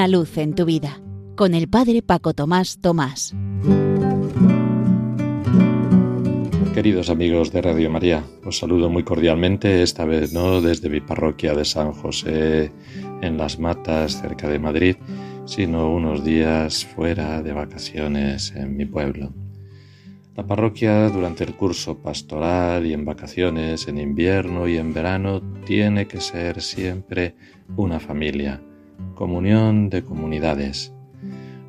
Una luz en tu vida con el Padre Paco Tomás Tomás. Queridos amigos de Radio María, os saludo muy cordialmente, esta vez no desde mi parroquia de San José en Las Matas, cerca de Madrid, sino unos días fuera de vacaciones en mi pueblo. La parroquia durante el curso pastoral y en vacaciones, en invierno y en verano, tiene que ser siempre una familia, comunión de comunidades.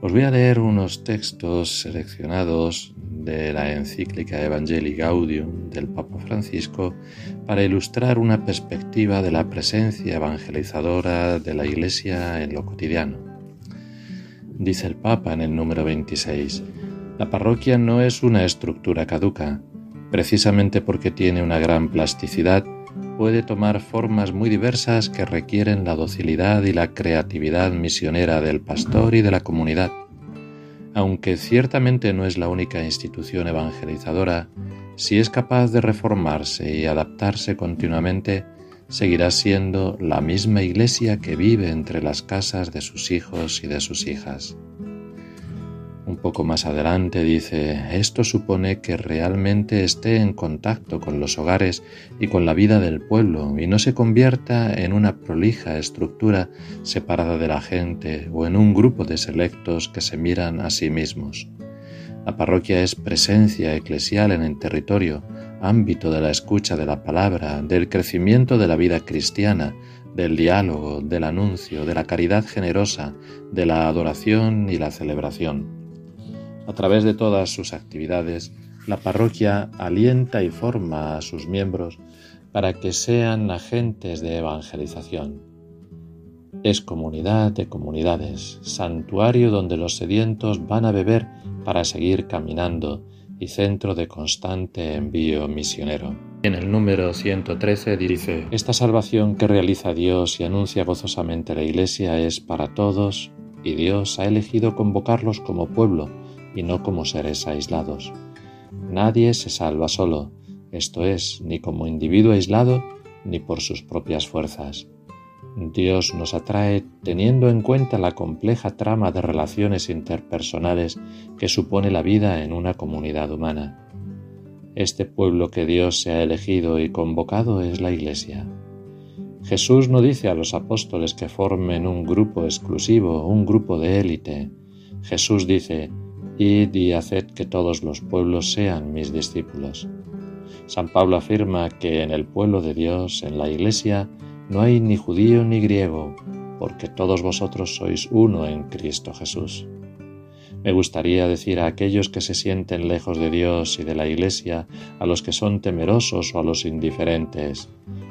Os voy a leer unos textos seleccionados de la encíclica Evangelii Gaudium del Papa Francisco para ilustrar una perspectiva de la presencia evangelizadora de la Iglesia en lo cotidiano. Dice el Papa en el número 26, la parroquia no es una estructura caduca, precisamente porque tiene una gran plasticidad, puede tomar formas muy diversas que requieren la docilidad y la creatividad misionera del pastor y de la comunidad. Aunque ciertamente no es la única institución evangelizadora, si es capaz de reformarse y adaptarse continuamente, seguirá siendo la misma iglesia que vive entre las casas de sus hijos y de sus hijas. Poco más adelante dice, esto supone que realmente esté en contacto con los hogares y con la vida del pueblo y no se convierta en una prolija estructura separada de la gente o en un grupo de selectos que se miran a sí mismos. La parroquia es presencia eclesial en el territorio, ámbito de la escucha de la palabra, del crecimiento de la vida cristiana, del diálogo, del anuncio, de la caridad generosa, de la adoración y la celebración. A través de todas sus actividades, la parroquia alienta y forma a sus miembros para que sean agentes de evangelización. Es comunidad de comunidades, santuario donde los sedientos van a beber para seguir caminando y centro de constante envío misionero. En el número 113 dice, Esta salvación que realiza Dios y anuncia gozosamente la Iglesia es para todos y Dios ha elegido convocarlos como pueblo y no como seres aislados. Nadie se salva solo, esto es, ni como individuo aislado, ni por sus propias fuerzas. Dios nos atrae teniendo en cuenta la compleja trama de relaciones interpersonales que supone la vida en una comunidad humana. Este pueblo que Dios se ha elegido y convocado es la Iglesia. Jesús no dice a los apóstoles que formen un grupo exclusivo, un grupo de élite. Jesús dice, Y haced que todos los pueblos sean mis discípulos. San Pablo afirma que en el pueblo de Dios, en la Iglesia, no hay ni judío ni griego, porque todos vosotros sois uno en Cristo Jesús. Me gustaría decir a aquellos que se sienten lejos de Dios y de la Iglesia, a los que son temerosos o a los indiferentes,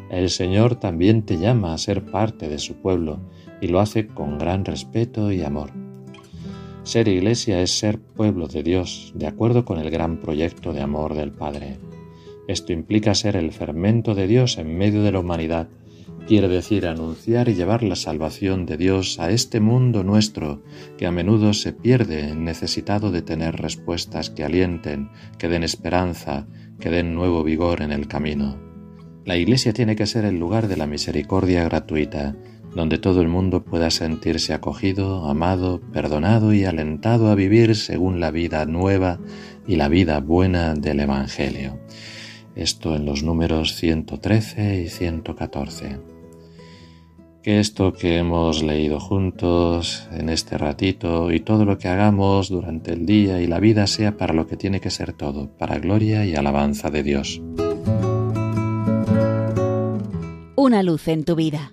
el Señor también te llama a ser parte de su pueblo y lo hace con gran respeto y amor. Ser iglesia es ser pueblo de Dios, de acuerdo con el gran proyecto de amor del Padre. Esto implica ser el fermento de Dios en medio de la humanidad. Quiere decir anunciar y llevar la salvación de Dios a este mundo nuestro, que a menudo se pierde necesitado de tener respuestas que alienten, que den esperanza, que den nuevo vigor en el camino. La Iglesia tiene que ser el lugar de la misericordia gratuita, donde todo el mundo pueda sentirse acogido, amado, perdonado y alentado a vivir según la vida nueva y la vida buena del Evangelio. Esto en los números 113 y 114. Que esto que hemos leído juntos en este ratito y todo lo que hagamos durante el día y la vida sea para lo que tiene que ser todo, para gloria y alabanza de Dios. Una luz en tu vida